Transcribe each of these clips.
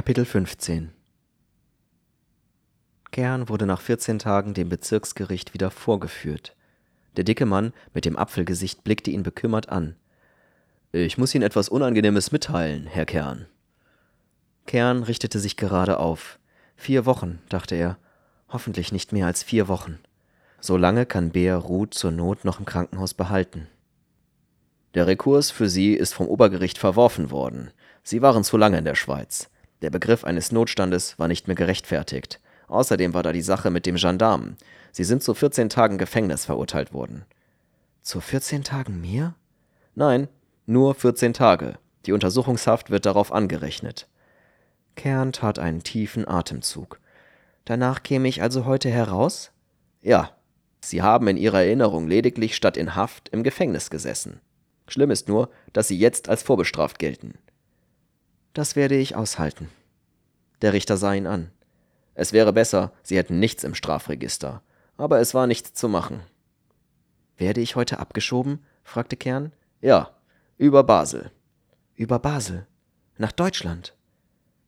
Kapitel 15 Kern wurde nach 14 Tagen dem Bezirksgericht wieder vorgeführt. Der dicke Mann mit dem Apfelgesicht blickte ihn bekümmert an. Ich muss Ihnen etwas Unangenehmes mitteilen, Herr Kern. Kern richtete sich gerade auf. Vier Wochen, dachte er. Hoffentlich nicht mehr als vier Wochen. So lange kann Bär Ruth zur Not noch im Krankenhaus behalten. Der Rekurs für Sie ist vom Obergericht verworfen worden. Sie waren zu lange in der Schweiz. Der Begriff eines Notstandes war nicht mehr gerechtfertigt. Außerdem war da die Sache mit dem Gendarmen. Sie sind zu 14 Tagen Gefängnis verurteilt worden. Zu 14 Tagen mehr? Nein, nur 14 Tage. Die Untersuchungshaft wird darauf angerechnet. Kern tat einen tiefen Atemzug. Danach käme ich also heute heraus? Ja. Sie haben in Ihrer Erinnerung lediglich statt in Haft im Gefängnis gesessen. Schlimm ist nur, dass Sie jetzt als vorbestraft gelten. Das werde ich aushalten. Der Richter sah ihn an. Es wäre besser, Sie hätten nichts im Strafregister. Aber es war nichts zu machen. Werde ich heute abgeschoben? fragte Kern. Ja, über Basel. Über Basel? Nach Deutschland?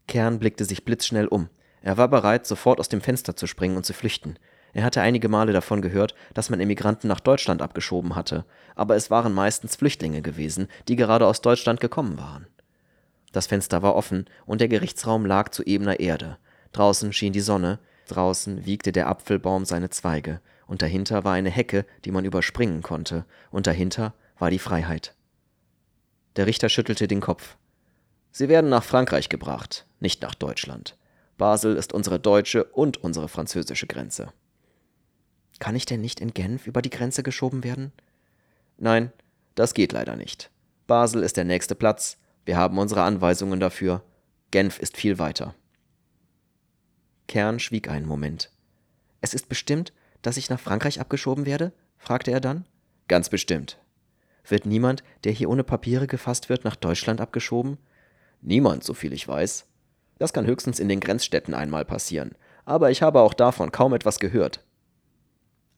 Kern blickte sich blitzschnell um. Er war bereit, sofort aus dem Fenster zu springen und zu flüchten. Er hatte einige Male davon gehört, dass man Emigranten nach Deutschland abgeschoben hatte, aber es waren meistens Flüchtlinge gewesen, die gerade aus Deutschland gekommen waren. Das Fenster war offen und der Gerichtsraum lag zu ebener Erde. Draußen schien die Sonne, draußen wiegte der Apfelbaum seine Zweige, und dahinter war eine Hecke, die man überspringen konnte, und dahinter war die Freiheit. Der Richter schüttelte den Kopf. Sie werden nach Frankreich gebracht, nicht nach Deutschland. Basel ist unsere deutsche und unsere französische Grenze. Kann ich denn nicht in Genf über die Grenze geschoben werden? Nein, das geht leider nicht. Basel ist der nächste Platz, wir haben unsere Anweisungen dafür. Genf ist viel weiter. Kern schwieg einen Moment. Es ist bestimmt, dass ich nach Frankreich abgeschoben werde? fragte er dann. Ganz bestimmt. Wird niemand, der hier ohne Papiere gefasst wird, nach Deutschland abgeschoben? Niemand, soviel ich weiß. Das kann höchstens in den Grenzstädten einmal passieren, aber ich habe auch davon kaum etwas gehört.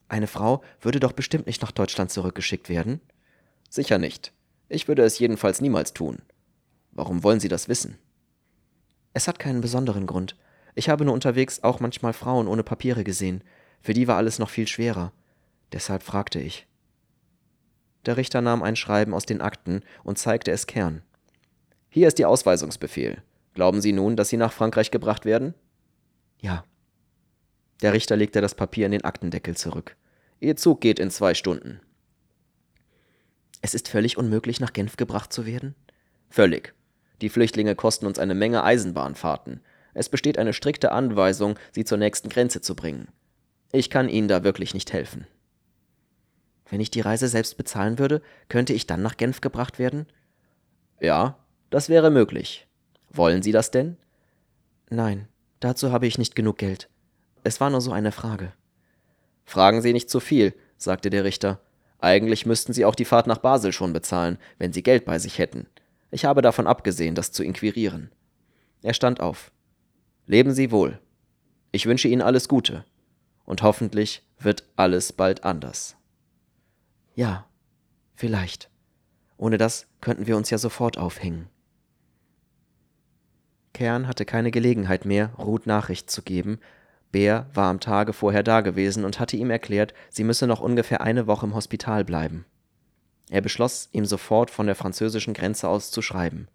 Eine Frau würde doch bestimmt nicht nach Deutschland zurückgeschickt werden? Sicher nicht. Ich würde es jedenfalls niemals tun. Warum wollen Sie das wissen? Es hat keinen besonderen Grund. Ich habe nur unterwegs auch manchmal Frauen ohne Papiere gesehen. Für die war alles noch viel schwerer. Deshalb fragte ich. Der Richter nahm ein Schreiben aus den Akten und zeigte es Kern. Hier ist Ihr Ausweisungsbefehl. Glauben Sie nun, dass Sie nach Frankreich gebracht werden? Ja. Der Richter legte das Papier in den Aktendeckel zurück. Ihr Zug geht in zwei Stunden. Es ist völlig unmöglich, nach Genf gebracht zu werden? Völlig. Die Flüchtlinge kosten uns eine Menge Eisenbahnfahrten. Es besteht eine strikte Anweisung, sie zur nächsten Grenze zu bringen. Ich kann Ihnen da wirklich nicht helfen. Wenn ich die Reise selbst bezahlen würde, könnte ich dann nach Genf gebracht werden? Ja, das wäre möglich. Wollen Sie das denn? Nein, dazu habe ich nicht genug Geld. Es war nur so eine Frage. Fragen Sie nicht zu viel, sagte der Richter. Eigentlich müssten Sie auch die Fahrt nach Basel schon bezahlen, wenn Sie Geld bei sich hätten. Ich habe davon abgesehen, das zu inquirieren. Er stand auf. Leben Sie wohl. Ich wünsche Ihnen alles Gute. Und hoffentlich wird alles bald anders. Ja, vielleicht. Ohne das könnten wir uns ja sofort aufhängen. Kern hatte keine Gelegenheit mehr, Ruth Nachricht zu geben. Bär war am Tage vorher dagewesen und hatte ihm erklärt, sie müsse noch ungefähr eine Woche im Hospital bleiben. Er beschloss, ihm sofort von der französischen Grenze aus zu schreiben.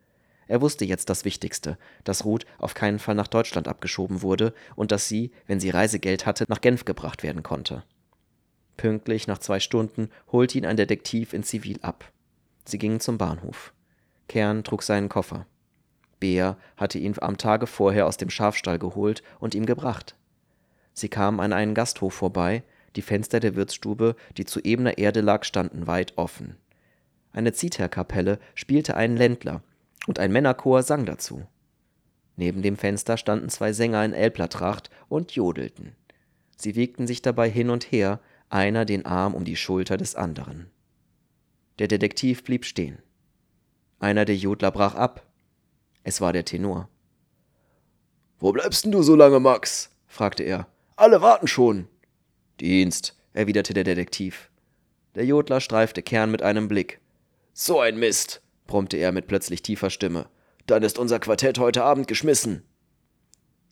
Er wusste jetzt das Wichtigste, dass Ruth auf keinen Fall nach Deutschland abgeschoben wurde und dass sie, wenn sie Reisegeld hatte, nach Genf gebracht werden konnte. Pünktlich nach zwei Stunden holte ihn ein Detektiv in Zivil ab. Sie gingen zum Bahnhof. Kern trug seinen Koffer. Bea hatte ihn am Tage vorher aus dem Schafstall geholt und ihm gebracht. Sie kamen an einen Gasthof vorbei, die Fenster der Wirtsstube, die zu ebener Erde lag, standen weit offen. Eine Zitherkapelle spielte einen Ländler, und ein Männerchor sang dazu. Neben dem Fenster standen zwei Sänger in Elblertracht und jodelten. Sie wiegten sich dabei hin und her, einer den Arm um die Schulter des anderen. Der Detektiv blieb stehen. Einer der Jodler brach ab. Es war der Tenor. Wo bleibst denn du so lange, Max? fragte er. Alle warten schon. Dienst, erwiderte der Detektiv. Der Jodler streifte Kern mit einem Blick. So ein Mist, brummte er mit plötzlich tiefer Stimme. Dann ist unser Quartett heute Abend geschmissen.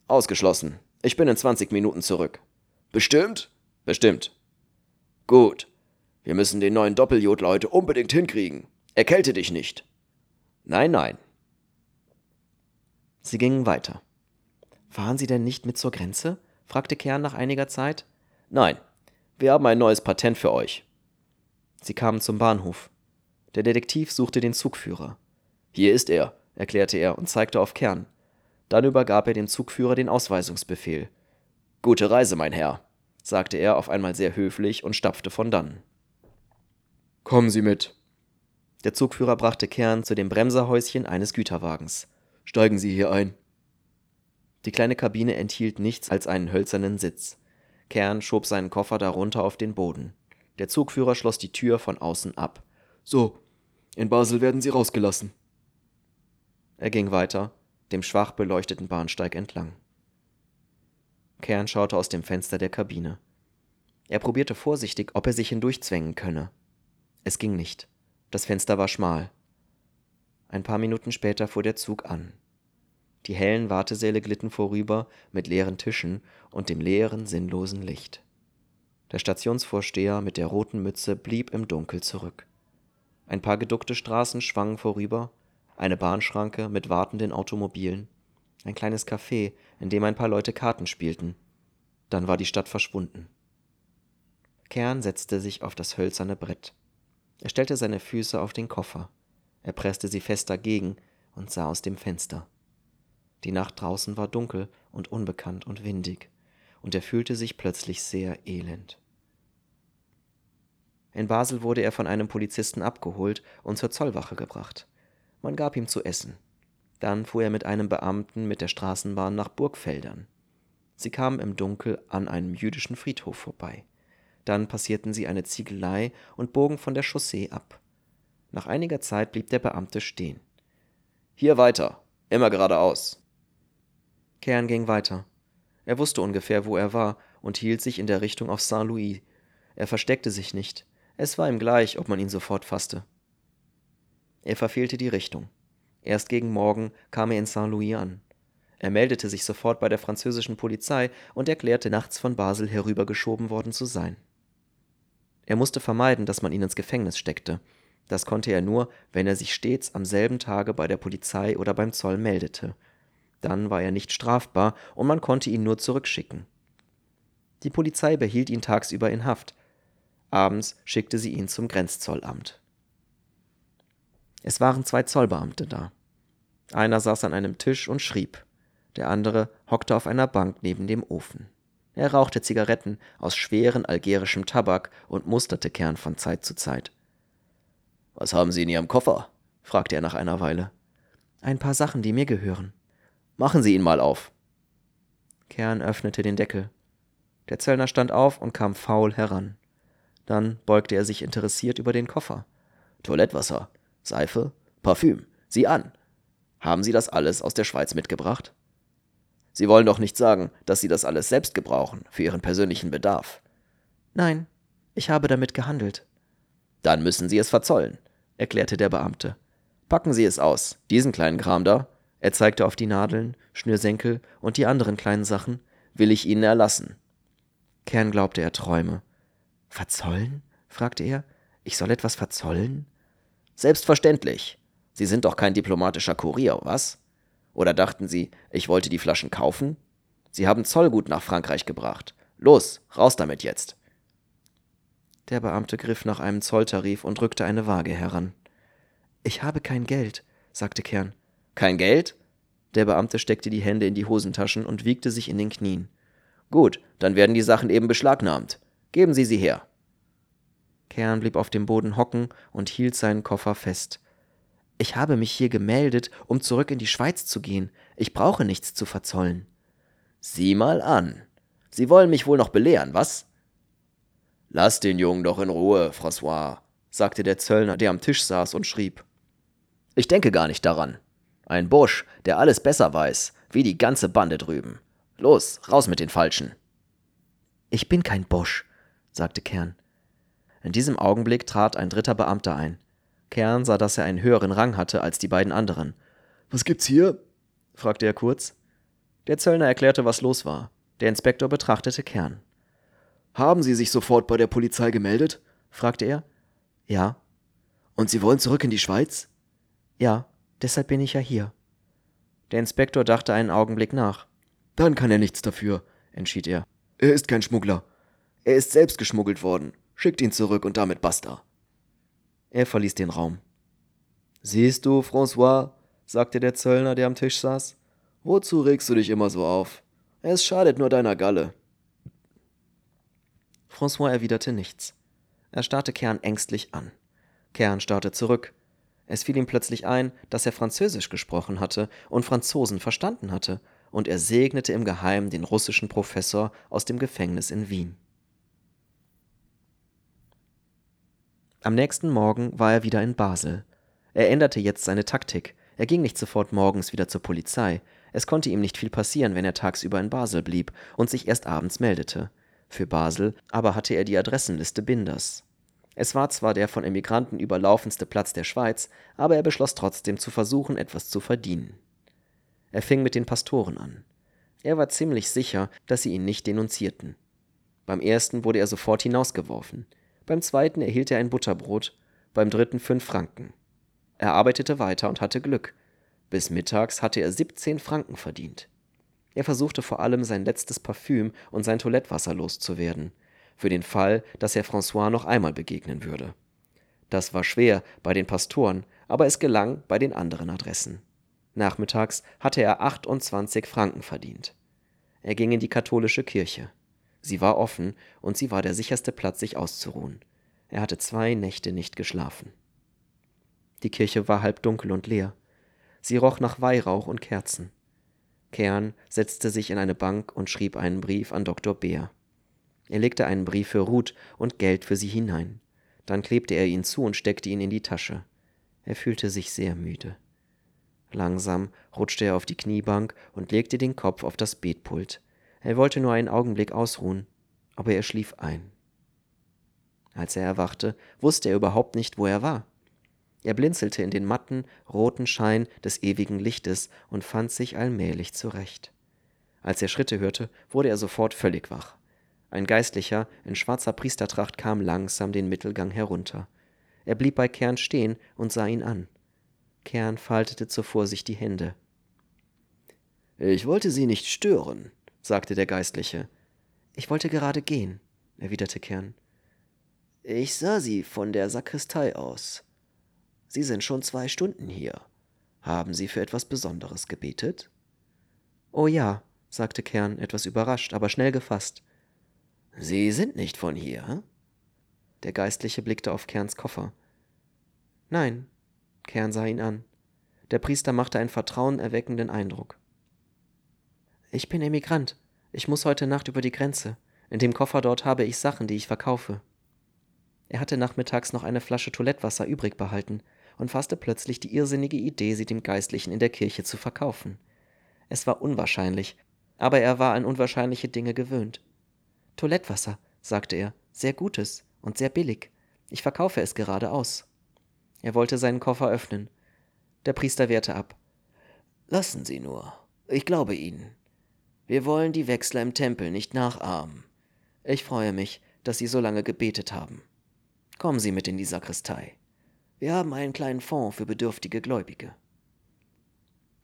Ausgeschlossen. Ich bin in 20 Minuten zurück. Bestimmt? Bestimmt. Gut. Wir müssen den neuen Doppeljodler heute unbedingt hinkriegen. Erkälte dich nicht. Nein, nein. Sie gingen weiter. Fahren Sie denn nicht mit zur Grenze? fragte Kern nach einiger Zeit. Nein, wir haben ein neues Patent für euch. Sie kamen zum Bahnhof. Der Detektiv suchte den Zugführer. Hier ist er, erklärte er und zeigte auf Kern. Dann übergab er dem Zugführer den Ausweisungsbefehl. Gute Reise, mein Herr, sagte er auf einmal sehr höflich und stapfte von dannen. Kommen Sie mit. Der Zugführer brachte Kern zu dem Bremserhäuschen eines Güterwagens. Steigen Sie hier ein. Die kleine Kabine enthielt nichts als einen hölzernen Sitz. Kern schob seinen Koffer darunter auf den Boden. Der Zugführer schloss die Tür von außen ab. So, in Basel werden Sie rausgelassen. Er ging weiter, dem schwach beleuchteten Bahnsteig entlang. Kern schaute aus dem Fenster der Kabine. Er probierte vorsichtig, ob er sich hindurchzwängen könne. Es ging nicht. Das Fenster war schmal. Ein paar Minuten später fuhr der Zug an. Die hellen Wartesäle glitten vorüber mit leeren Tischen und dem leeren, sinnlosen Licht. Der Stationsvorsteher mit der roten Mütze blieb im Dunkel zurück. Ein paar geduckte Straßen schwangen vorüber, eine Bahnschranke mit wartenden Automobilen, ein kleines Café, in dem ein paar Leute Karten spielten. Dann war die Stadt verschwunden. Kern setzte sich auf das hölzerne Brett. Er stellte seine Füße auf den Koffer. Er presste sie fest dagegen und sah aus dem Fenster. Die Nacht draußen war dunkel und unbekannt und windig, und er fühlte sich plötzlich sehr elend. In Basel wurde er von einem Polizisten abgeholt und zur Zollwache gebracht. Man gab ihm zu essen. Dann fuhr er mit einem Beamten mit der Straßenbahn nach Burgfeldern. Sie kamen im Dunkel an einem jüdischen Friedhof vorbei. Dann passierten sie eine Ziegelei und bogen von der Chaussee ab. Nach einiger Zeit blieb der Beamte stehen. Hier weiter, immer geradeaus. Kern ging weiter. Er wusste ungefähr, wo er war und hielt sich in der Richtung auf Saint-Louis. Er versteckte sich nicht. Es war ihm gleich, ob man ihn sofort fasste. Er verfehlte die Richtung. Erst gegen Morgen kam er in Saint-Louis an. Er meldete sich sofort bei der französischen Polizei und erklärte, nachts von Basel herübergeschoben worden zu sein. Er musste vermeiden, dass man ihn ins Gefängnis steckte. Das konnte er nur, wenn er sich stets am selben Tage bei der Polizei oder beim Zoll meldete. Dann war er nicht strafbar und man konnte ihn nur zurückschicken. Die Polizei behielt ihn tagsüber in Haft. Abends schickte sie ihn zum Grenzzollamt. Es waren zwei Zollbeamte da. Einer saß an einem Tisch und schrieb, der andere hockte auf einer Bank neben dem Ofen. Er rauchte Zigaretten aus schweren algerischem Tabak und musterte Kern von Zeit zu Zeit. Was haben Sie in Ihrem Koffer? fragte er nach einer Weile. Ein paar Sachen, die mir gehören. Machen Sie ihn mal auf. Kern öffnete den Deckel. Der Zöllner stand auf und kam faul heran. Dann beugte er sich interessiert über den Koffer. Toilettwasser, Seife, Parfüm. Sieh an. Haben Sie das alles aus der Schweiz mitgebracht? Sie wollen doch nicht sagen, dass Sie das alles selbst gebrauchen, für Ihren persönlichen Bedarf. Nein, ich habe damit gehandelt. Dann müssen Sie es verzollen, erklärte der Beamte. Packen Sie es aus, diesen kleinen Kram da, er zeigte auf die Nadeln, Schnürsenkel und die anderen kleinen Sachen, will ich Ihnen erlassen. Kern glaubte, er träume. Verzollen? fragte er. Ich soll etwas verzollen? Selbstverständlich. Sie sind doch kein diplomatischer Kurier, was? Oder dachten Sie, ich wollte die Flaschen kaufen? Sie haben Zollgut nach Frankreich gebracht. Los, raus damit jetzt. Der Beamte griff nach einem Zolltarif und rückte eine Waage heran. Ich habe kein Geld, sagte Kern. Kein Geld? Der Beamte steckte die Hände in die Hosentaschen und wiegte sich in den Knien. Gut, dann werden die Sachen eben beschlagnahmt. Geben Sie sie her. Kern blieb auf dem Boden hocken und hielt seinen Koffer fest. Ich habe mich hier gemeldet, um zurück in die Schweiz zu gehen. Ich brauche nichts zu verzollen. Sieh mal an. Sie wollen mich wohl noch belehren, was? Lass den Jungen doch in Ruhe, François, sagte der Zöllner, der am Tisch saß und schrieb. Ich denke gar nicht daran. Ein Busch, der alles besser weiß, wie die ganze Bande drüben. Los, raus mit den Falschen. Ich bin kein Busch, sagte Kern. In diesem Augenblick trat ein dritter Beamter ein. Kern sah, dass er einen höheren Rang hatte als die beiden anderen. Was gibt's hier? fragte er kurz. Der Zöllner erklärte, was los war. Der Inspektor betrachtete Kern. Haben Sie sich sofort bei der Polizei gemeldet? fragte er. Ja. Und Sie wollen zurück in die Schweiz? Ja, deshalb bin ich ja hier. Der Inspektor dachte einen Augenblick nach. Dann kann er nichts dafür, entschied er. Er ist kein Schmuggler. Er ist selbst geschmuggelt worden. Schickt ihn zurück und damit basta. Er verließ den Raum. Siehst du, François, sagte der Zöllner, der am Tisch saß, wozu regst du dich immer so auf? Es schadet nur deiner Galle. François erwiderte nichts. Er starrte Kern ängstlich an. Kern starrte zurück. Es fiel ihm plötzlich ein, dass er Französisch gesprochen hatte und Franzosen verstanden hatte, und er segnete im Geheimen den russischen Professor aus dem Gefängnis in Wien. Am nächsten Morgen war er wieder in Basel. Er änderte jetzt seine Taktik. Er ging nicht sofort morgens wieder zur Polizei. Es konnte ihm nicht viel passieren, wenn er tagsüber in Basel blieb und sich erst abends meldete. Für Basel aber hatte er die Adressenliste Binders. Es war zwar der von Emigranten überlaufenste Platz der Schweiz, aber er beschloss trotzdem zu versuchen, etwas zu verdienen. Er fing mit den Pastoren an. Er war ziemlich sicher, dass sie ihn nicht denunzierten. Beim ersten wurde er sofort hinausgeworfen, beim zweiten erhielt er ein Butterbrot, beim dritten fünf Franken. Er arbeitete weiter und hatte Glück. Bis mittags hatte er 17 Franken verdient. Er versuchte vor allem sein letztes Parfüm und sein Toilettwasser loszuwerden, für den Fall, dass er François noch einmal begegnen würde. Das war schwer bei den Pastoren, aber es gelang bei den anderen Adressen. Nachmittags hatte er 28 Franken verdient. Er ging in die katholische Kirche. Sie war offen und sie war der sicherste Platz, sich auszuruhen. Er hatte zwei Nächte nicht geschlafen. Die Kirche war halb dunkel und leer. Sie roch nach Weihrauch und Kerzen. Kern setzte sich in eine Bank und schrieb einen Brief an Dr. Beer. Er legte einen Brief für Ruth und Geld für sie hinein. Dann klebte er ihn zu und steckte ihn in die Tasche. Er fühlte sich sehr müde. Langsam rutschte er auf die Kniebank und legte den Kopf auf das Betpult. Er wollte nur einen Augenblick ausruhen, aber er schlief ein. Als er erwachte, wusste er überhaupt nicht, wo er war. Er blinzelte in den matten, roten Schein des ewigen Lichtes und fand sich allmählich zurecht. Als er Schritte hörte, wurde er sofort völlig wach. Ein Geistlicher in schwarzer Priestertracht kam langsam den Mittelgang herunter. Er blieb bei Kern stehen und sah ihn an. Kern faltete zur Vorsicht die Hände. Ich wollte Sie nicht stören, sagte der Geistliche. Ich wollte gerade gehen, erwiderte Kern. Ich sah Sie von der Sakristei aus. Sie sind schon zwei Stunden hier. Haben Sie für etwas Besonderes gebetet? Oh ja, sagte Kern, etwas überrascht, aber schnell gefasst. Sie sind nicht von hier? Der Geistliche blickte auf Kerns Koffer. Nein, Kern sah ihn an. Der Priester machte einen vertrauenerweckenden Eindruck. Ich bin Emigrant. Ich muss heute Nacht über die Grenze. In dem Koffer dort habe ich Sachen, die ich verkaufe. Er hatte nachmittags noch eine Flasche Toilettwasser übrig behalten und fasste plötzlich die irrsinnige Idee, sie dem Geistlichen in der Kirche zu verkaufen. Es war unwahrscheinlich, aber er war an unwahrscheinliche Dinge gewöhnt. Toilettwasser, sagte er, sehr gutes und sehr billig. Ich verkaufe es gerade aus. Er wollte seinen Koffer öffnen. Der Priester wehrte ab. Lassen Sie nur. Ich glaube Ihnen. Wir wollen die Wechsler im Tempel nicht nachahmen. Ich freue mich, dass Sie so lange gebetet haben. Kommen Sie mit in die Sakristei. Wir haben einen kleinen Fonds für bedürftige Gläubige.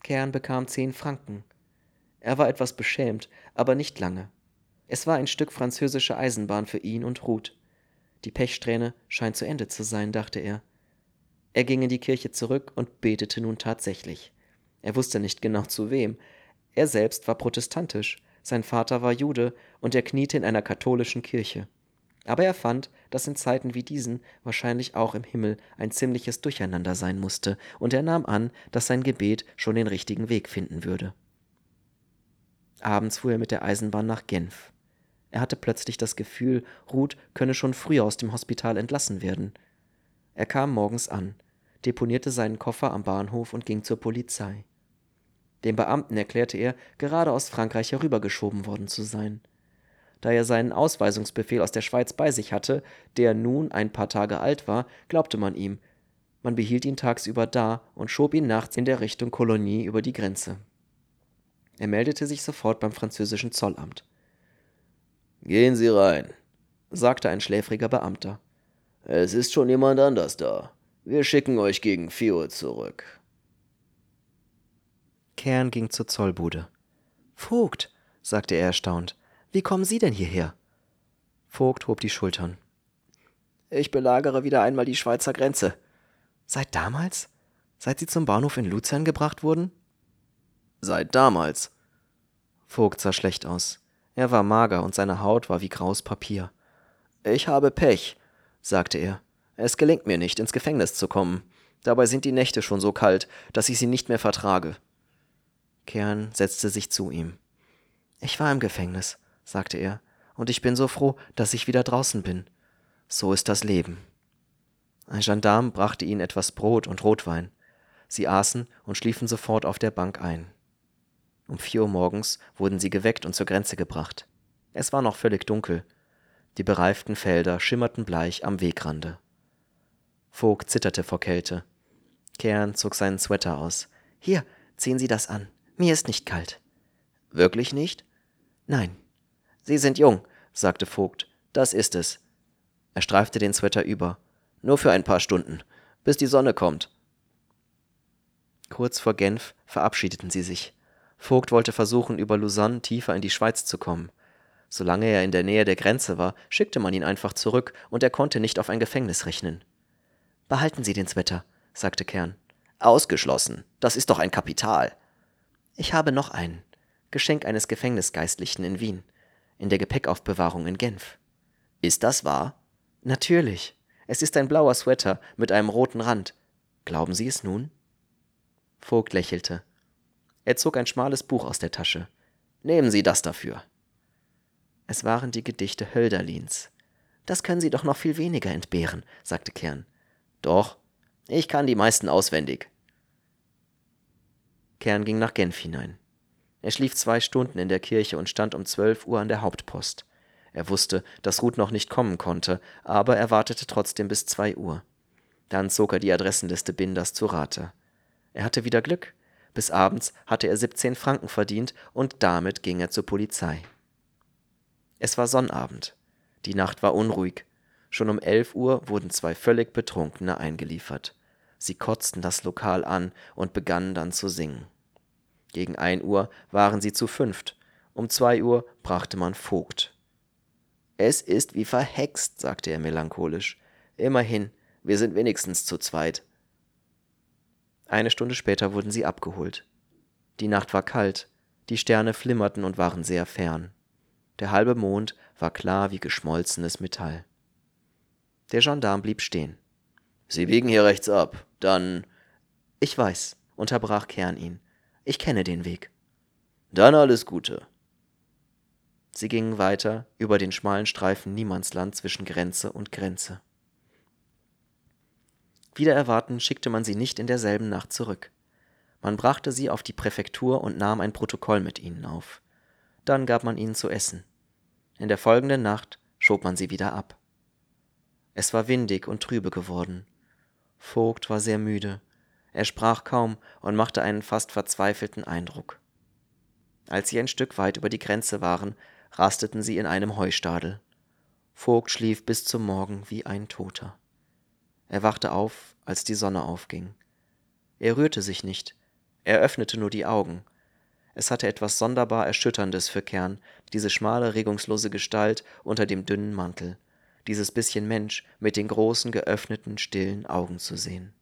Kern bekam zehn Franken. Er war etwas beschämt, aber nicht lange. Es war ein Stück französische Eisenbahn für ihn und Ruth. Die Pechsträhne scheint zu Ende zu sein, dachte er. Er ging in die Kirche zurück und betete nun tatsächlich. Er wusste nicht genau zu wem. Er selbst war protestantisch, sein Vater war Jude und er kniete in einer katholischen Kirche. Aber er fand, dass in Zeiten wie diesen wahrscheinlich auch im Himmel ein ziemliches Durcheinander sein musste, und er nahm an, dass sein Gebet schon den richtigen Weg finden würde. Abends fuhr er mit der Eisenbahn nach Genf. Er hatte plötzlich das Gefühl, Ruth könne schon früher aus dem Hospital entlassen werden. Er kam morgens an, deponierte seinen Koffer am Bahnhof und ging zur Polizei. Dem Beamten erklärte er, gerade aus Frankreich herübergeschoben worden zu sein da er seinen Ausweisungsbefehl aus der Schweiz bei sich hatte, der nun ein paar Tage alt war, glaubte man ihm. Man behielt ihn tagsüber da und schob ihn nachts in der Richtung Kolonie über die Grenze. Er meldete sich sofort beim französischen Zollamt. Gehen Sie rein, sagte ein schläfriger Beamter. Es ist schon jemand anders da. Wir schicken euch gegen vier Uhr zurück. Kern ging zur Zollbude. Vogt, sagte er erstaunt, wie kommen Sie denn hierher? Vogt hob die Schultern. Ich belagere wieder einmal die Schweizer Grenze. Seit damals? Seit Sie zum Bahnhof in Luzern gebracht wurden? Seit damals. Vogt sah schlecht aus. Er war mager und seine Haut war wie graues Papier. Ich habe Pech, sagte er. Es gelingt mir nicht, ins Gefängnis zu kommen. Dabei sind die Nächte schon so kalt, dass ich sie nicht mehr vertrage. Kern setzte sich zu ihm. Ich war im Gefängnis, sagte er, und ich bin so froh, dass ich wieder draußen bin. So ist das Leben. Ein Gendarm brachte ihnen etwas Brot und Rotwein. Sie aßen und schliefen sofort auf der Bank ein. Um vier Uhr morgens wurden sie geweckt und zur Grenze gebracht. Es war noch völlig dunkel. Die bereiften Felder schimmerten bleich am Wegrande. Vogt zitterte vor Kälte. Kern zog seinen Sweater aus. Hier, ziehen Sie das an. Mir ist nicht kalt. Wirklich nicht? Nein. Sie sind jung, sagte Vogt. Das ist es. Er streifte den Sweater über. Nur für ein paar Stunden, bis die Sonne kommt. Kurz vor Genf verabschiedeten sie sich. Vogt wollte versuchen, über Lausanne tiefer in die Schweiz zu kommen. Solange er in der Nähe der Grenze war, schickte man ihn einfach zurück, und er konnte nicht auf ein Gefängnis rechnen. Behalten Sie den Sweater, sagte Kern. Ausgeschlossen. Das ist doch ein Kapital. Ich habe noch einen. Geschenk eines Gefängnisgeistlichen in Wien. In der Gepäckaufbewahrung in Genf. Ist das wahr? Natürlich. Es ist ein blauer Sweater mit einem roten Rand. Glauben Sie es nun? Vogt lächelte. Er zog ein schmales Buch aus der Tasche. Nehmen Sie das dafür. Es waren die Gedichte Hölderlins. Das können Sie doch noch viel weniger entbehren, sagte Kern. Doch, ich kann die meisten auswendig. Kern ging nach Genf hinein. Er schlief zwei Stunden in der Kirche und stand um zwölf Uhr an der Hauptpost. Er wusste, dass Ruth noch nicht kommen konnte, aber er wartete trotzdem bis zwei Uhr. Dann zog er die Adressenliste Binders zu Rate. Er hatte wieder Glück. Bis abends hatte er 17 Franken verdient und damit ging er zur Polizei. Es war Sonnabend. Die Nacht war unruhig. Schon um 11 Uhr wurden zwei völlig Betrunkene eingeliefert. Sie kotzten das Lokal an und begannen dann zu singen. Gegen 1 Uhr waren sie zu fünft. Um 2 Uhr brachte man Vogt. Es ist wie verhext, sagte er melancholisch. Immerhin, wir sind wenigstens zu zweit. Eine Stunde später wurden sie abgeholt. Die Nacht war kalt, die Sterne flimmerten und waren sehr fern. Der halbe Mond war klar wie geschmolzenes Metall. Der Gendarm blieb stehen. Sie biegen hier rechts ab. Dann. Ich weiß, unterbrach Kern ihn. Ich kenne den Weg. Dann alles Gute. Sie gingen weiter über den schmalen Streifen Niemandsland zwischen Grenze und Grenze. Wider Erwarten schickte man sie nicht in derselben Nacht zurück. Man brachte sie auf die Präfektur und nahm ein Protokoll mit ihnen auf. Dann gab man ihnen zu essen. In der folgenden Nacht schob man sie wieder ab. Es war windig und trübe geworden. Vogt war sehr müde. Er sprach kaum und machte einen fast verzweifelten Eindruck. Als sie ein Stück weit über die Grenze waren, rasteten sie in einem Heustadel. Vogt schlief bis zum Morgen wie ein Toter. Er wachte auf, als die Sonne aufging. Er rührte sich nicht, er öffnete nur die Augen. Es hatte etwas sonderbar Erschütterndes für Kern, diese schmale, regungslose Gestalt unter dem dünnen Mantel, dieses bisschen Mensch mit den großen, geöffneten, stillen Augen zu sehen.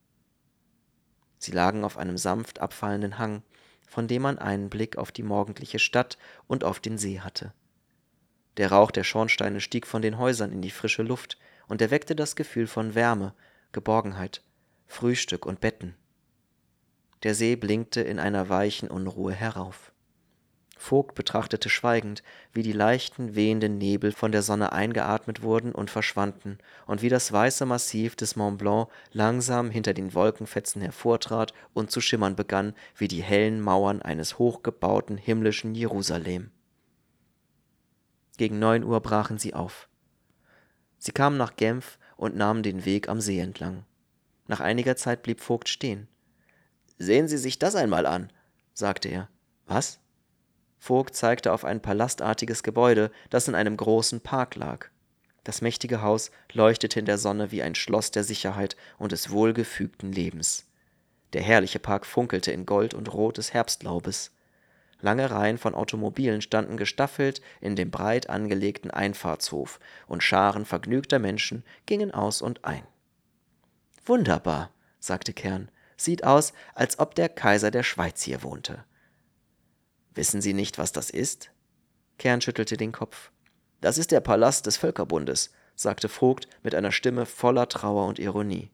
Sie lagen auf einem sanft abfallenden Hang, von dem man einen Blick auf die morgendliche Stadt und auf den See hatte. Der Rauch der Schornsteine stieg von den Häusern in die frische Luft und erweckte das Gefühl von Wärme, Geborgenheit, Frühstück und Betten. Der See blinkte in einer weichen Unruhe herauf. Vogt betrachtete schweigend, wie die leichten, wehenden Nebel von der Sonne eingeatmet wurden und verschwanden und wie das weiße Massiv des Mont Blanc langsam hinter den Wolkenfetzen hervortrat und zu schimmern begann wie die hellen Mauern eines hochgebauten himmlischen Jerusalem. Gegen neun Uhr brachen sie auf. Sie kamen nach Genf und nahmen den Weg am See entlang. Nach einiger Zeit blieb Vogt stehen. Sehen Sie sich das einmal an, sagte er. Was? Vogt zeigte auf ein palastartiges Gebäude, das in einem großen Park lag. Das mächtige Haus leuchtete in der Sonne wie ein Schloss der Sicherheit und des wohlgefügten Lebens. Der herrliche Park funkelte in Gold und Rot des Herbstlaubes. Lange Reihen von Automobilen standen gestaffelt in dem breit angelegten Einfahrtshof, und Scharen vergnügter Menschen gingen aus und ein. Wunderbar, sagte Kern. Sieht aus, als ob der Kaiser der Schweiz hier wohnte. Wissen Sie nicht, was das ist? Kern schüttelte den Kopf. Das ist der Palast des Völkerbundes, sagte Vogt mit einer Stimme voller Trauer und Ironie.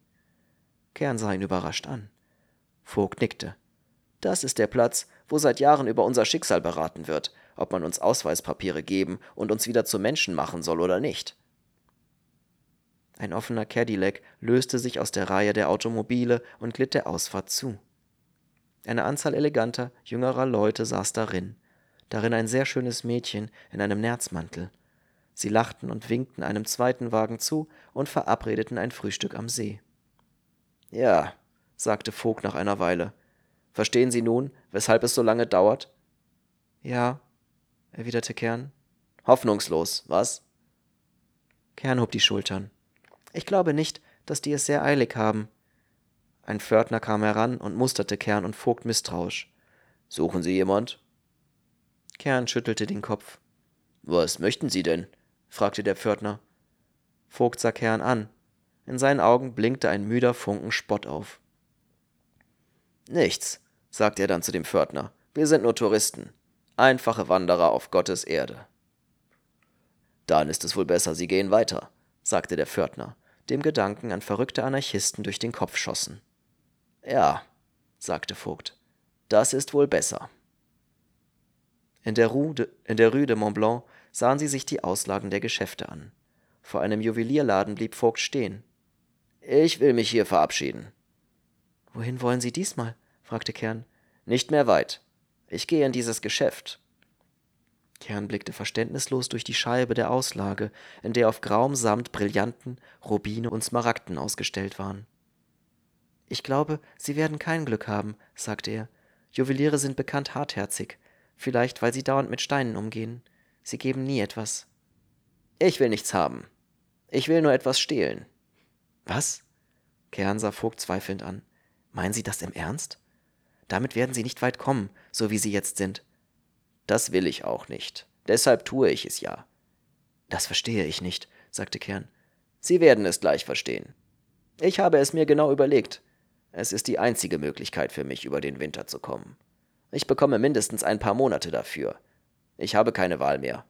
Kern sah ihn überrascht an. Vogt nickte. Das ist der Platz, wo seit Jahren über unser Schicksal beraten wird, ob man uns Ausweispapiere geben und uns wieder zu Menschen machen soll oder nicht. Ein offener Cadillac löste sich aus der Reihe der Automobile und glitt der Ausfahrt zu. Eine Anzahl eleganter, jüngerer Leute saß darin, darin ein sehr schönes Mädchen in einem Nerzmantel. Sie lachten und winkten einem zweiten Wagen zu und verabredeten ein Frühstück am See. Ja, sagte Vogt nach einer Weile. Verstehen Sie nun, weshalb es so lange dauert? Ja, erwiderte Kern. Hoffnungslos, was? Kern hob die Schultern. Ich glaube nicht, dass die es sehr eilig haben. Ein Pförtner kam heran und musterte Kern und Vogt misstrauisch. Suchen Sie jemand? Kern schüttelte den Kopf. Was möchten Sie denn? fragte der Pförtner. Vogt sah Kern an. In seinen Augen blinkte ein müder Funken Spott auf. Nichts, sagte er dann zu dem Pförtner. Wir sind nur Touristen, einfache Wanderer auf Gottes Erde. Dann ist es wohl besser, Sie gehen weiter, sagte der Pförtner, dem Gedanken an verrückte Anarchisten durch den Kopf schossen. Ja, sagte Vogt, das ist wohl besser. In der, Rue de, in der Rue de Mont Blanc sahen sie sich die Auslagen der Geschäfte an. Vor einem Juwelierladen blieb Vogt stehen. Ich will mich hier verabschieden. Wohin wollen Sie diesmal? fragte Kern. Nicht mehr weit. Ich gehe in dieses Geschäft. Kern blickte verständnislos durch die Scheibe der Auslage, in der auf grauem Samt Brillanten, Rubine und Smaragden ausgestellt waren. Ich glaube, Sie werden kein Glück haben, sagte er. Juweliere sind bekannt hartherzig, vielleicht weil sie dauernd mit Steinen umgehen. Sie geben nie etwas. Ich will nichts haben. Ich will nur etwas stehlen. Was? Kern sah Vogt zweifelnd an. Meinen Sie das im Ernst? Damit werden Sie nicht weit kommen, so wie Sie jetzt sind. Das will ich auch nicht. Deshalb tue ich es ja. Das verstehe ich nicht, sagte Kern. Sie werden es gleich verstehen. Ich habe es mir genau überlegt. Es ist die einzige Möglichkeit für mich, über den Winter zu kommen. Ich bekomme mindestens ein paar Monate dafür. Ich habe keine Wahl mehr.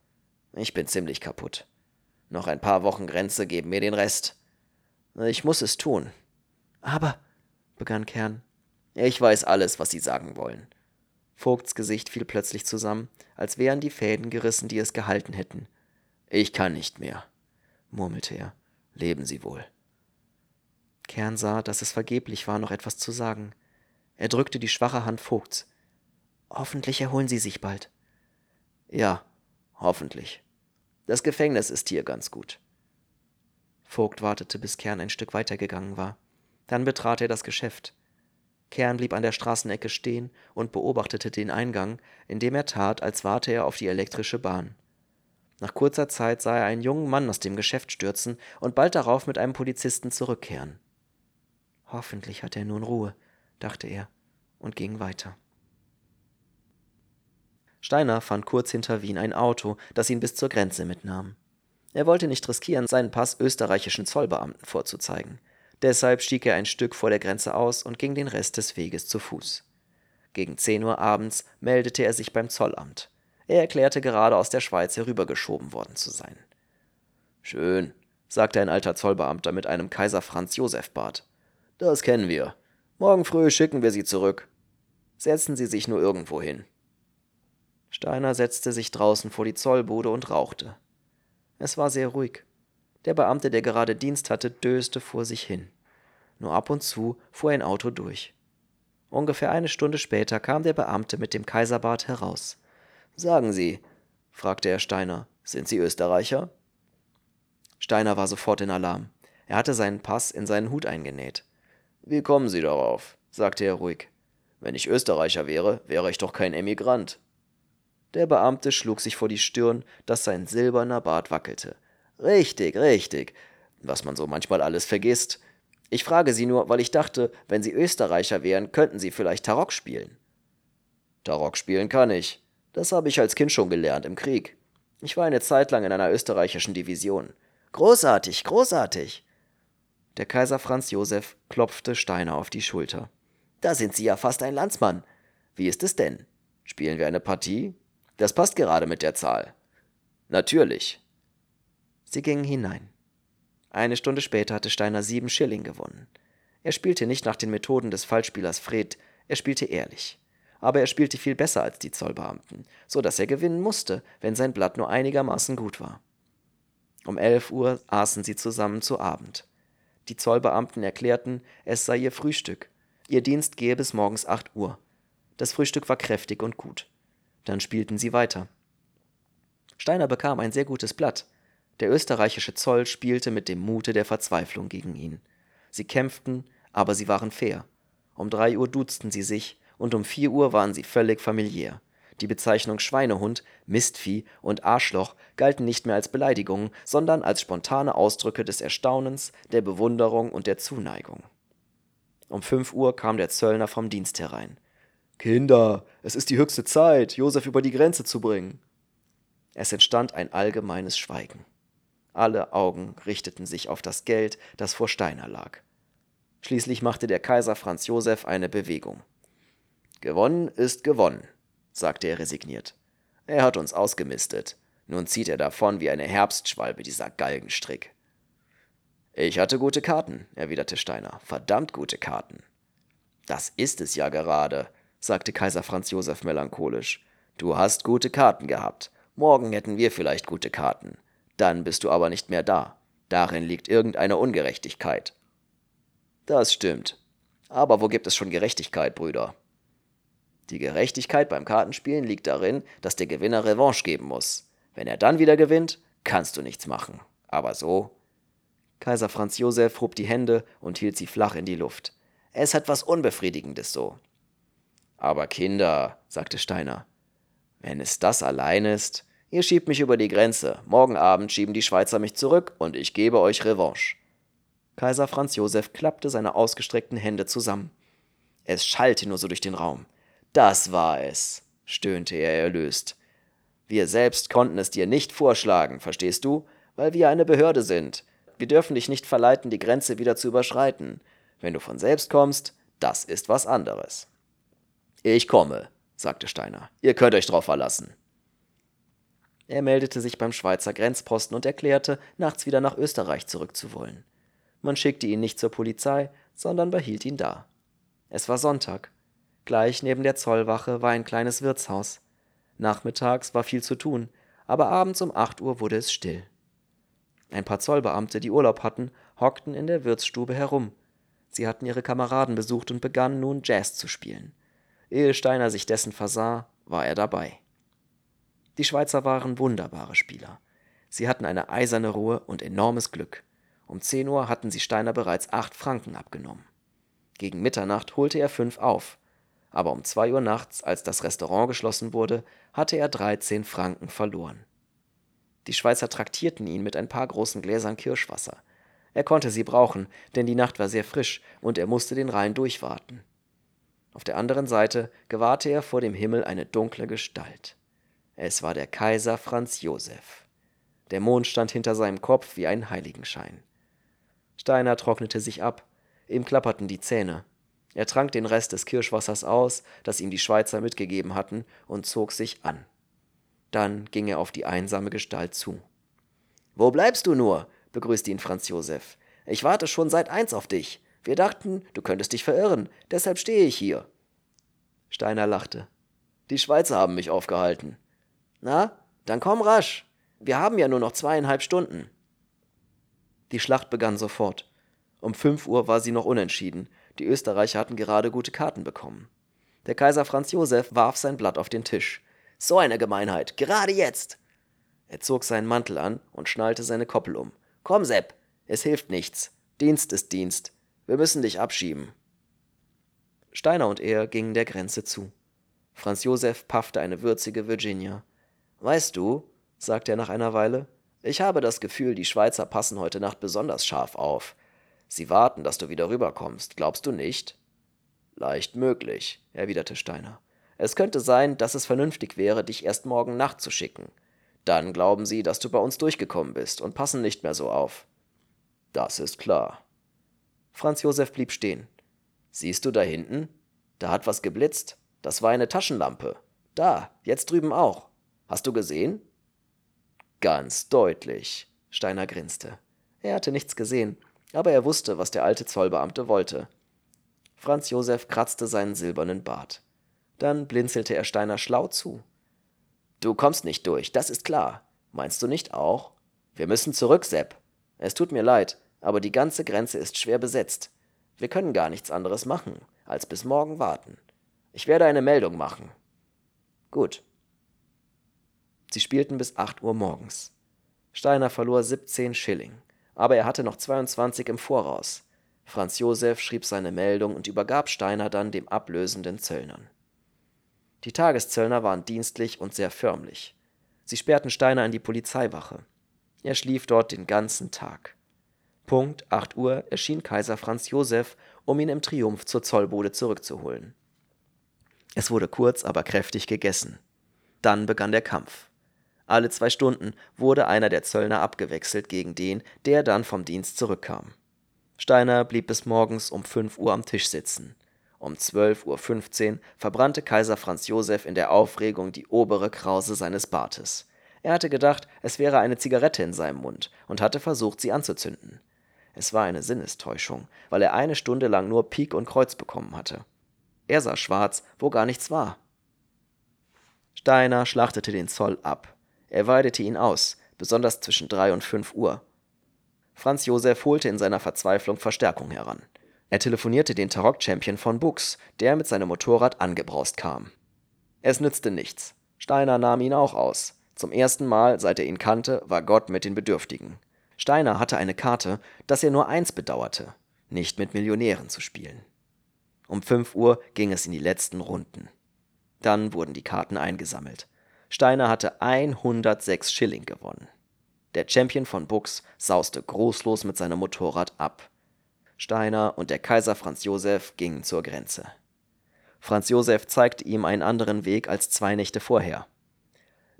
Ich bin ziemlich kaputt. Noch ein paar Wochen Grenze geben mir den Rest. Ich muss es tun. Aber, begann Kern. Ich weiß alles, was Sie sagen wollen. Vogts Gesicht fiel plötzlich zusammen, als wären die Fäden gerissen, die es gehalten hätten. Ich kann nicht mehr, murmelte er. Leben Sie wohl. Kern sah, dass es vergeblich war, noch etwas zu sagen. Er drückte die schwache Hand Vogts. Hoffentlich erholen Sie sich bald. Ja, hoffentlich. Das Gefängnis ist hier ganz gut. Vogt wartete, bis Kern ein Stück weitergegangen war. Dann betrat er das Geschäft. Kern blieb an der Straßenecke stehen und beobachtete den Eingang, indem er tat, als warte er auf die elektrische Bahn. Nach kurzer Zeit sah er einen jungen Mann aus dem Geschäft stürzen und bald darauf mit einem Polizisten zurückkehren. Hoffentlich hat er nun Ruhe, dachte er und ging weiter. Steiner fand kurz hinter Wien ein Auto, das ihn bis zur Grenze mitnahm. Er wollte nicht riskieren, seinen Pass österreichischen Zollbeamten vorzuzeigen. Deshalb stieg er ein Stück vor der Grenze aus und ging den Rest des Weges zu Fuß. Gegen zehn Uhr abends meldete er sich beim Zollamt. Er erklärte gerade aus der Schweiz herübergeschoben worden zu sein. Schön, sagte ein alter Zollbeamter mit einem Kaiser Franz Josef Bart. Das kennen wir. Morgen früh schicken wir Sie zurück. Setzen Sie sich nur irgendwo hin. Steiner setzte sich draußen vor die Zollbude und rauchte. Es war sehr ruhig. Der Beamte, der gerade Dienst hatte, döste vor sich hin. Nur ab und zu fuhr ein Auto durch. Ungefähr eine Stunde später kam der Beamte mit dem Kaiserbart heraus. Sagen Sie, fragte er Steiner, sind Sie Österreicher? Steiner war sofort in Alarm. Er hatte seinen Pass in seinen Hut eingenäht. Wie kommen Sie darauf? sagte er ruhig. Wenn ich Österreicher wäre, wäre ich doch kein Emigrant. Der Beamte schlug sich vor die Stirn, dass sein silberner Bart wackelte. Richtig, richtig. Was man so manchmal alles vergisst. Ich frage Sie nur, weil ich dachte, wenn Sie Österreicher wären, könnten Sie vielleicht Tarok spielen. Tarok spielen kann ich. Das habe ich als Kind schon gelernt im Krieg. Ich war eine Zeit lang in einer österreichischen Division. Großartig, großartig. Der Kaiser Franz Josef klopfte Steiner auf die Schulter. Da sind Sie ja fast ein Landsmann. Wie ist es denn? Spielen wir eine Partie? Das passt gerade mit der Zahl. Natürlich. Sie gingen hinein. Eine Stunde später hatte Steiner sieben Schilling gewonnen. Er spielte nicht nach den Methoden des Fallspielers Fred, er spielte ehrlich. Aber er spielte viel besser als die Zollbeamten, so dass er gewinnen musste, wenn sein Blatt nur einigermaßen gut war. Um elf Uhr aßen sie zusammen zu Abend. Die Zollbeamten erklärten, es sei ihr Frühstück. Ihr Dienst gehe bis morgens acht Uhr. Das Frühstück war kräftig und gut. Dann spielten sie weiter. Steiner bekam ein sehr gutes Blatt. Der österreichische Zoll spielte mit dem Mute der Verzweiflung gegen ihn. Sie kämpften, aber sie waren fair. Um drei Uhr duzten sie sich, und um vier Uhr waren sie völlig familiär. Die Bezeichnung Schweinehund, Mistvieh und Arschloch galten nicht mehr als Beleidigungen, sondern als spontane Ausdrücke des Erstaunens, der Bewunderung und der Zuneigung. Um fünf Uhr kam der Zöllner vom Dienst herein. Kinder, es ist die höchste Zeit, Josef über die Grenze zu bringen. Es entstand ein allgemeines Schweigen. Alle Augen richteten sich auf das Geld, das vor Steiner lag. Schließlich machte der Kaiser Franz Josef eine Bewegung. Gewonnen ist gewonnen, sagte er resigniert. Er hat uns ausgemistet. Nun zieht er davon wie eine Herbstschwalbe, dieser Galgenstrick. Ich hatte gute Karten, erwiderte Steiner. Verdammt gute Karten. Das ist es ja gerade, sagte Kaiser Franz Josef melancholisch. Du hast gute Karten gehabt. Morgen hätten wir vielleicht gute Karten. Dann bist du aber nicht mehr da. Darin liegt irgendeine Ungerechtigkeit. Das stimmt. Aber wo gibt es schon Gerechtigkeit, Brüder? Die Gerechtigkeit beim Kartenspielen liegt darin, dass der Gewinner Revanche geben muss. Wenn er dann wieder gewinnt, kannst du nichts machen. Aber so. Kaiser Franz Josef hob die Hände und hielt sie flach in die Luft. Es hat was Unbefriedigendes so. Aber Kinder, sagte Steiner, wenn es das allein ist, Ihr schiebt mich über die Grenze. Morgen Abend schieben die Schweizer mich zurück und ich gebe euch Revanche. Kaiser Franz Josef klappte seine ausgestreckten Hände zusammen. Es schallte nur so durch den Raum. Das war es, stöhnte er erlöst. Wir selbst konnten es dir nicht vorschlagen, verstehst du? Weil wir eine Behörde sind. Wir dürfen dich nicht verleiten, die Grenze wieder zu überschreiten. Wenn du von selbst kommst, das ist was anderes. Ich komme, sagte Steiner. Ihr könnt euch drauf verlassen. Er meldete sich beim Schweizer Grenzposten und erklärte, nachts wieder nach Österreich zurückzuwollen. Man schickte ihn nicht zur Polizei, sondern behielt ihn da. Es war Sonntag. Gleich neben der Zollwache war ein kleines Wirtshaus. Nachmittags war viel zu tun, aber abends um acht Uhr wurde es still. Ein paar Zollbeamte, die Urlaub hatten, hockten in der Wirtsstube herum. Sie hatten ihre Kameraden besucht und begannen nun Jazz zu spielen. Ehe Steiner sich dessen versah, war er dabei. Die Schweizer waren wunderbare Spieler. Sie hatten eine eiserne Ruhe und enormes Glück. Um 10 Uhr hatten sie Steiner bereits acht Franken abgenommen. Gegen Mitternacht holte er fünf auf. Aber um 2 Uhr nachts, als das Restaurant geschlossen wurde, hatte er 13 Franken verloren. Die Schweizer traktierten ihn mit ein paar großen Gläsern Kirschwasser. Er konnte sie brauchen, denn die Nacht war sehr frisch und er musste den Rhein durchwarten. Auf der anderen Seite gewahrte er vor dem Himmel eine dunkle Gestalt. Es war der Kaiser Franz Josef. Der Mond stand hinter seinem Kopf wie ein Heiligenschein. Steiner trocknete sich ab, ihm klapperten die Zähne. Er trank den Rest des Kirschwassers aus, das ihm die Schweizer mitgegeben hatten, und zog sich an. Dann ging er auf die einsame Gestalt zu. Wo bleibst du nur? begrüßte ihn Franz Josef. Ich warte schon seit eins auf dich. Wir dachten, du könntest dich verirren, deshalb stehe ich hier. Steiner lachte. Die Schweizer haben mich aufgehalten. Na, dann komm rasch. Wir haben ja nur noch zweieinhalb Stunden. Die Schlacht begann sofort. Um fünf Uhr war sie noch unentschieden. Die Österreicher hatten gerade gute Karten bekommen. Der Kaiser Franz Josef warf sein Blatt auf den Tisch. So eine Gemeinheit, gerade jetzt! Er zog seinen Mantel an und schnallte seine Koppel um. Komm, Sepp, es hilft nichts. Dienst ist Dienst. Wir müssen dich abschieben. Steiner und er gingen der Grenze zu. Franz Josef paffte eine würzige Virginia. Weißt du, sagte er nach einer Weile, ich habe das Gefühl, die Schweizer passen heute Nacht besonders scharf auf. Sie warten, dass du wieder rüberkommst, glaubst du nicht? Leicht möglich, erwiderte Steiner. Es könnte sein, dass es vernünftig wäre, dich erst morgen Nacht zu schicken. Dann glauben sie, dass du bei uns durchgekommen bist und passen nicht mehr so auf. Das ist klar. Franz Josef blieb stehen. Siehst du da hinten? Da hat was geblitzt. Das war eine Taschenlampe. Da, jetzt drüben auch. Hast du gesehen? Ganz deutlich. Steiner grinste. Er hatte nichts gesehen, aber er wusste, was der alte Zollbeamte wollte. Franz Josef kratzte seinen silbernen Bart. Dann blinzelte er Steiner schlau zu. Du kommst nicht durch, das ist klar. Meinst du nicht auch? Wir müssen zurück, Sepp. Es tut mir leid, aber die ganze Grenze ist schwer besetzt. Wir können gar nichts anderes machen, als bis morgen warten. Ich werde eine Meldung machen. Gut. Sie spielten bis 8 Uhr morgens. Steiner verlor 17 Schilling, aber er hatte noch 22 im Voraus. Franz Josef schrieb seine Meldung und übergab Steiner dann dem ablösenden Zöllnern. Die Tageszöllner waren dienstlich und sehr förmlich. Sie sperrten Steiner in die Polizeiwache. Er schlief dort den ganzen Tag. Punkt 8 Uhr erschien Kaiser Franz Josef, um ihn im Triumph zur Zollbude zurückzuholen. Es wurde kurz, aber kräftig gegessen. Dann begann der Kampf. Alle zwei Stunden wurde einer der Zöllner abgewechselt gegen den, der dann vom Dienst zurückkam. Steiner blieb bis morgens um 5 Uhr am Tisch sitzen. Um 12.15 Uhr verbrannte Kaiser Franz Josef in der Aufregung die obere Krause seines Bartes. Er hatte gedacht, es wäre eine Zigarette in seinem Mund und hatte versucht, sie anzuzünden. Es war eine Sinnestäuschung, weil er eine Stunde lang nur Pik und Kreuz bekommen hatte. Er sah schwarz, wo gar nichts war. Steiner schlachtete den Zoll ab. Er weidete ihn aus, besonders zwischen drei und fünf Uhr. Franz Josef holte in seiner Verzweiflung Verstärkung heran. Er telefonierte den Tarok-Champion von Bux, der mit seinem Motorrad angebraust kam. Es nützte nichts. Steiner nahm ihn auch aus. Zum ersten Mal, seit er ihn kannte, war Gott mit den Bedürftigen. Steiner hatte eine Karte, dass er nur eins bedauerte, nicht mit Millionären zu spielen. Um fünf Uhr ging es in die letzten Runden. Dann wurden die Karten eingesammelt. Steiner hatte 106 Schilling gewonnen. Der Champion von Bux sauste großlos mit seinem Motorrad ab. Steiner und der Kaiser Franz Josef gingen zur Grenze. Franz Josef zeigte ihm einen anderen Weg als zwei Nächte vorher.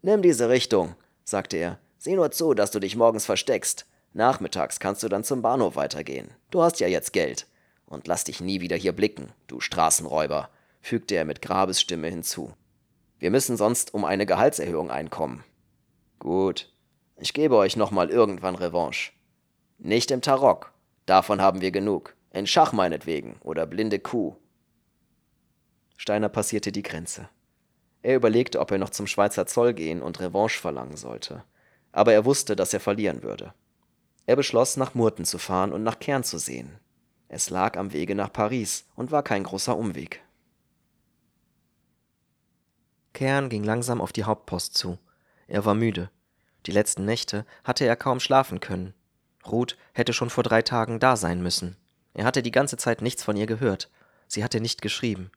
Nimm diese Richtung, sagte er. Sieh nur zu, dass du dich morgens versteckst. Nachmittags kannst du dann zum Bahnhof weitergehen. Du hast ja jetzt Geld. Und lass dich nie wieder hier blicken, du Straßenräuber, fügte er mit Grabesstimme hinzu. Wir müssen sonst um eine Gehaltserhöhung einkommen. Gut, ich gebe euch nochmal irgendwann Revanche. Nicht im Tarok. Davon haben wir genug. In Schach meinetwegen oder blinde Kuh. Steiner passierte die Grenze. Er überlegte, ob er noch zum Schweizer Zoll gehen und Revanche verlangen sollte. Aber er wusste, dass er verlieren würde. Er beschloss, nach Murten zu fahren und nach Kern zu sehen. Es lag am Wege nach Paris und war kein großer Umweg. Kern ging langsam auf die Hauptpost zu. Er war müde. Die letzten Nächte hatte er kaum schlafen können. Ruth hätte schon vor drei Tagen da sein müssen. Er hatte die ganze Zeit nichts von ihr gehört. Sie hatte nicht geschrieben.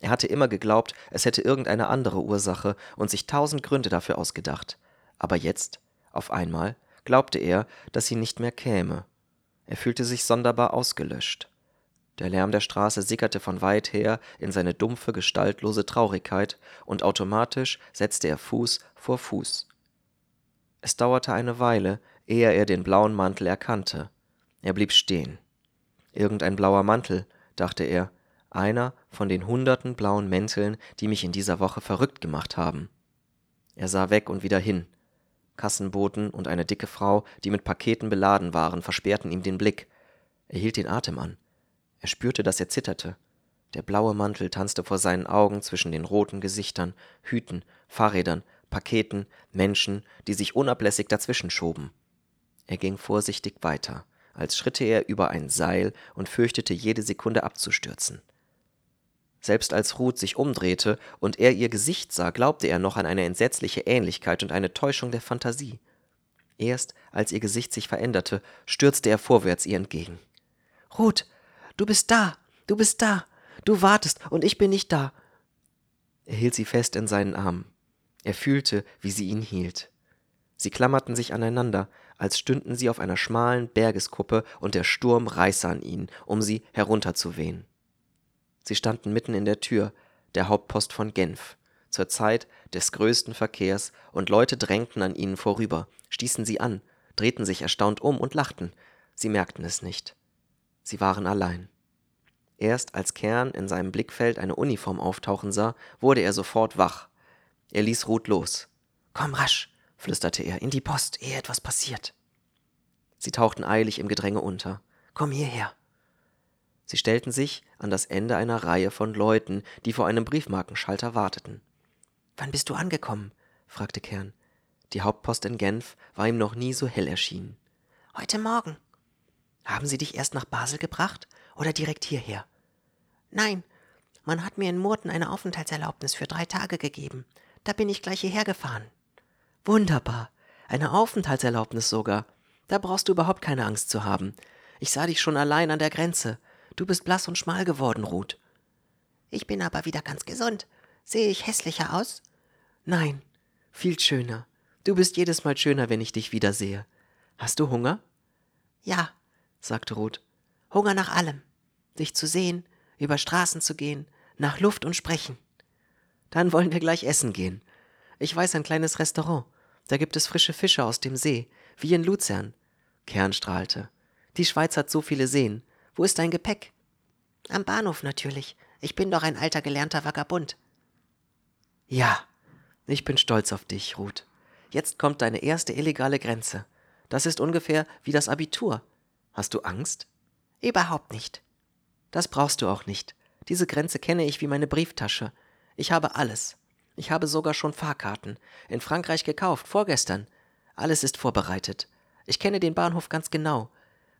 Er hatte immer geglaubt, es hätte irgendeine andere Ursache und sich tausend Gründe dafür ausgedacht. Aber jetzt, auf einmal, glaubte er, dass sie nicht mehr käme. Er fühlte sich sonderbar ausgelöscht. Der Lärm der Straße sickerte von weit her in seine dumpfe, gestaltlose Traurigkeit, und automatisch setzte er Fuß vor Fuß. Es dauerte eine Weile, ehe er den blauen Mantel erkannte. Er blieb stehen. Irgendein blauer Mantel, dachte er, einer von den hunderten blauen Mänteln, die mich in dieser Woche verrückt gemacht haben. Er sah weg und wieder hin. Kassenboten und eine dicke Frau, die mit Paketen beladen waren, versperrten ihm den Blick. Er hielt den Atem an. Er spürte, dass er zitterte. Der blaue Mantel tanzte vor seinen Augen zwischen den roten Gesichtern, Hüten, Fahrrädern, Paketen, Menschen, die sich unablässig dazwischen schoben. Er ging vorsichtig weiter, als schritte er über ein Seil und fürchtete jede Sekunde abzustürzen. Selbst als Ruth sich umdrehte und er ihr Gesicht sah, glaubte er noch an eine entsetzliche Ähnlichkeit und eine Täuschung der Fantasie. Erst als ihr Gesicht sich veränderte, stürzte er vorwärts ihr entgegen. Ruth, du bist da, du bist da, du wartest und ich bin nicht da. Er hielt sie fest in seinen Armen. Er fühlte, wie sie ihn hielt. Sie klammerten sich aneinander, als stünden sie auf einer schmalen Bergeskuppe und der Sturm reiße an ihnen, um sie herunterzuwehen. Sie standen mitten in der Tür, der Hauptpost von Genf, zur Zeit des größten Verkehrs, und Leute drängten an ihnen vorüber, stießen sie an, drehten sich erstaunt um und lachten. Sie merkten es nicht. Sie waren allein. Erst als Kern in seinem Blickfeld eine Uniform auftauchen sah, wurde er sofort wach. Er ließ Ruth los. Komm rasch, flüsterte er, in die Post, ehe etwas passiert. Sie tauchten eilig im Gedränge unter. Komm hierher. Sie stellten sich an das Ende einer Reihe von Leuten, die vor einem Briefmarkenschalter warteten. Wann bist du angekommen? fragte Kern. Die Hauptpost in Genf war ihm noch nie so hell erschienen. Heute Morgen. Haben sie dich erst nach Basel gebracht oder direkt hierher? Nein, man hat mir in Murten eine Aufenthaltserlaubnis für drei Tage gegeben. Da bin ich gleich hierher gefahren. Wunderbar. Eine Aufenthaltserlaubnis sogar. Da brauchst du überhaupt keine Angst zu haben. Ich sah dich schon allein an der Grenze. Du bist blass und schmal geworden, Ruth. Ich bin aber wieder ganz gesund. Sehe ich hässlicher aus? Nein, viel schöner. Du bist jedes Mal schöner, wenn ich dich wiedersehe. Hast du Hunger? Ja, sagte Ruth. Hunger nach allem. Dich zu sehen, über Straßen zu gehen, nach Luft und Sprechen. Dann wollen wir gleich essen gehen. Ich weiß ein kleines Restaurant. Da gibt es frische Fische aus dem See, wie in Luzern. Kern strahlte. Die Schweiz hat so viele Seen. Wo ist dein Gepäck? Am Bahnhof natürlich. Ich bin doch ein alter gelernter Vagabund. Ja, ich bin stolz auf dich, Ruth. Jetzt kommt deine erste illegale Grenze. Das ist ungefähr wie das Abitur. Hast du Angst? Überhaupt nicht. Das brauchst du auch nicht. Diese Grenze kenne ich wie meine Brieftasche. Ich habe alles. Ich habe sogar schon Fahrkarten. In Frankreich gekauft, vorgestern. Alles ist vorbereitet. Ich kenne den Bahnhof ganz genau.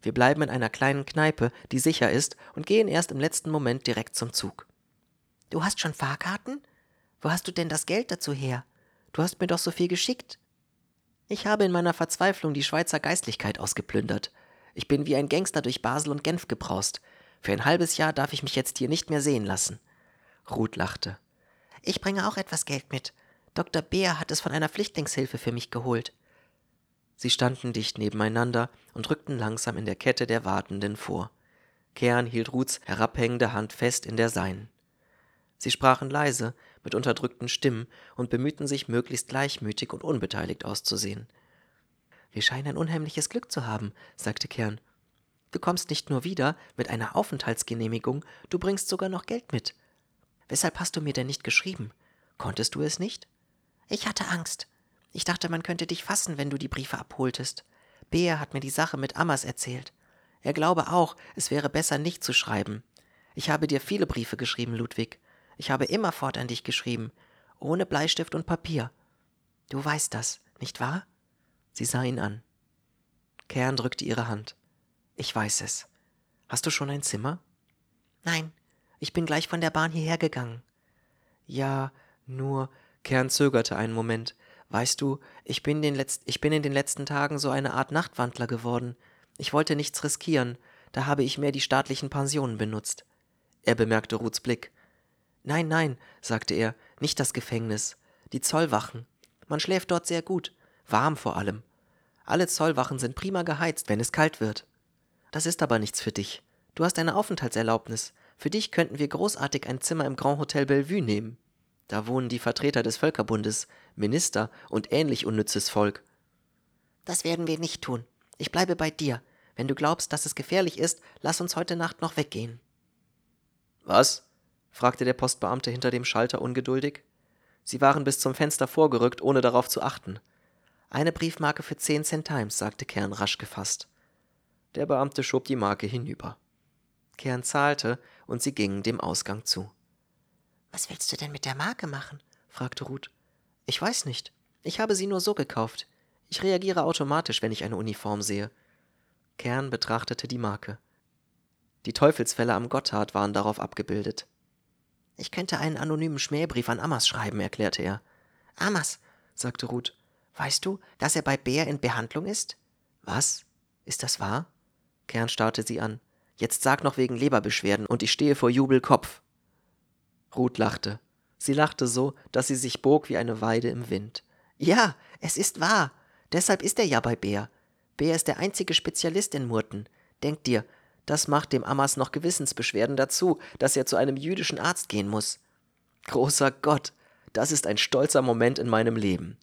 Wir bleiben in einer kleinen Kneipe, die sicher ist, und gehen erst im letzten Moment direkt zum Zug. Du hast schon Fahrkarten? Wo hast du denn das Geld dazu her? Du hast mir doch so viel geschickt. Ich habe in meiner Verzweiflung die Schweizer Geistlichkeit ausgeplündert. Ich bin wie ein Gangster durch Basel und Genf gebraust. Für ein halbes Jahr darf ich mich jetzt hier nicht mehr sehen lassen. Ruth lachte. Ich bringe auch etwas Geld mit. Dr. Beer hat es von einer Flüchtlingshilfe für mich geholt. Sie standen dicht nebeneinander und rückten langsam in der Kette der Wartenden vor. Kern hielt Ruths herabhängende Hand fest in der seinen. Sie sprachen leise, mit unterdrückten Stimmen und bemühten sich, möglichst gleichmütig und unbeteiligt auszusehen. Wir scheinen ein unheimliches Glück zu haben, sagte Kern. Du kommst nicht nur wieder mit einer Aufenthaltsgenehmigung, du bringst sogar noch Geld mit. Weshalb hast du mir denn nicht geschrieben? Konntest du es nicht? Ich hatte Angst. Ich dachte, man könnte dich fassen, wenn du die Briefe abholtest. Beer hat mir die Sache mit Ammers erzählt. Er glaube auch, es wäre besser, nicht zu schreiben. Ich habe dir viele Briefe geschrieben, Ludwig. Ich habe immerfort an dich geschrieben, ohne Bleistift und Papier. Du weißt das, nicht wahr? Sie sah ihn an. Kern drückte ihre Hand. Ich weiß es. Hast du schon ein Zimmer? Nein, ich bin gleich von der Bahn hierher gegangen. Ja, nur. Kern zögerte einen Moment. Weißt du, ich bin, den Letz ich bin in den letzten Tagen so eine Art Nachtwandler geworden. Ich wollte nichts riskieren, da habe ich mehr die staatlichen Pensionen benutzt. Er bemerkte Ruths Blick. Nein, nein, sagte er, nicht das Gefängnis. Die Zollwachen. Man schläft dort sehr gut, warm vor allem. Alle Zollwachen sind prima geheizt, wenn es kalt wird. Das ist aber nichts für dich. Du hast eine Aufenthaltserlaubnis. Für dich könnten wir großartig ein Zimmer im Grand Hotel Bellevue nehmen. Da wohnen die Vertreter des Völkerbundes, Minister und ähnlich unnützes Volk. Das werden wir nicht tun. Ich bleibe bei dir. Wenn du glaubst, dass es gefährlich ist, lass uns heute Nacht noch weggehen. Was? fragte der Postbeamte hinter dem Schalter ungeduldig. Sie waren bis zum Fenster vorgerückt, ohne darauf zu achten. Eine Briefmarke für zehn Cent Times, sagte Kern rasch gefasst. Der Beamte schob die Marke hinüber. Kern zahlte, und sie gingen dem Ausgang zu. Was willst du denn mit der Marke machen? fragte Ruth. Ich weiß nicht. Ich habe sie nur so gekauft. Ich reagiere automatisch, wenn ich eine Uniform sehe. Kern betrachtete die Marke. Die Teufelsfälle am Gotthard waren darauf abgebildet. Ich könnte einen anonymen Schmähbrief an Amas schreiben, erklärte er. Amas, sagte Ruth. Weißt du, dass er bei Bär in Behandlung ist? Was? Ist das wahr? Kern starrte sie an. Jetzt sag noch wegen Leberbeschwerden und ich stehe vor Jubel Kopf. Ruth lachte. Sie lachte so, dass sie sich bog wie eine Weide im Wind. Ja, es ist wahr. Deshalb ist er ja bei Bär. Bär ist der einzige Spezialist in Murten. Denk dir, das macht dem Ammas noch Gewissensbeschwerden dazu, dass er zu einem jüdischen Arzt gehen muss. Großer Gott, das ist ein stolzer Moment in meinem Leben.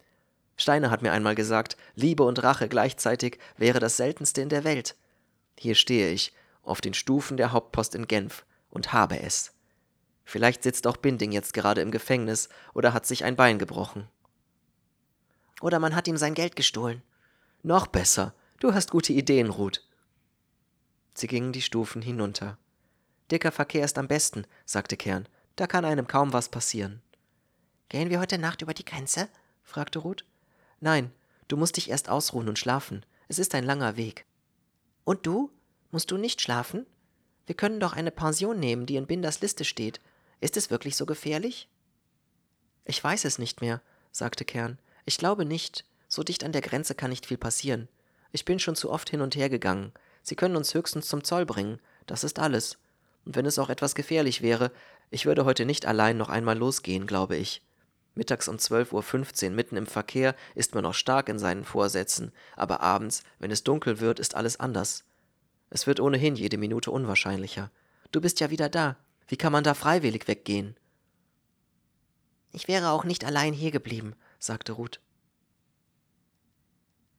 Steiner hat mir einmal gesagt, Liebe und Rache gleichzeitig wäre das seltenste in der Welt. Hier stehe ich, auf den Stufen der Hauptpost in Genf, und habe es. Vielleicht sitzt auch Binding jetzt gerade im Gefängnis oder hat sich ein Bein gebrochen. Oder man hat ihm sein Geld gestohlen. Noch besser. Du hast gute Ideen, Ruth. Sie gingen die Stufen hinunter. Dicker Verkehr ist am besten, sagte Kern. Da kann einem kaum was passieren. Gehen wir heute Nacht über die Grenze? fragte Ruth. Nein, du musst dich erst ausruhen und schlafen. Es ist ein langer Weg. Und du? Musst du nicht schlafen? Wir können doch eine Pension nehmen, die in Binders Liste steht. Ist es wirklich so gefährlich? Ich weiß es nicht mehr, sagte Kern. Ich glaube nicht. So dicht an der Grenze kann nicht viel passieren. Ich bin schon zu oft hin und her gegangen. Sie können uns höchstens zum Zoll bringen. Das ist alles. Und wenn es auch etwas gefährlich wäre, ich würde heute nicht allein noch einmal losgehen, glaube ich. Mittags um 12.15 Uhr mitten im Verkehr ist man noch stark in seinen Vorsätzen, aber abends, wenn es dunkel wird, ist alles anders. Es wird ohnehin jede Minute unwahrscheinlicher. Du bist ja wieder da. Wie kann man da freiwillig weggehen? Ich wäre auch nicht allein hier geblieben, sagte Ruth.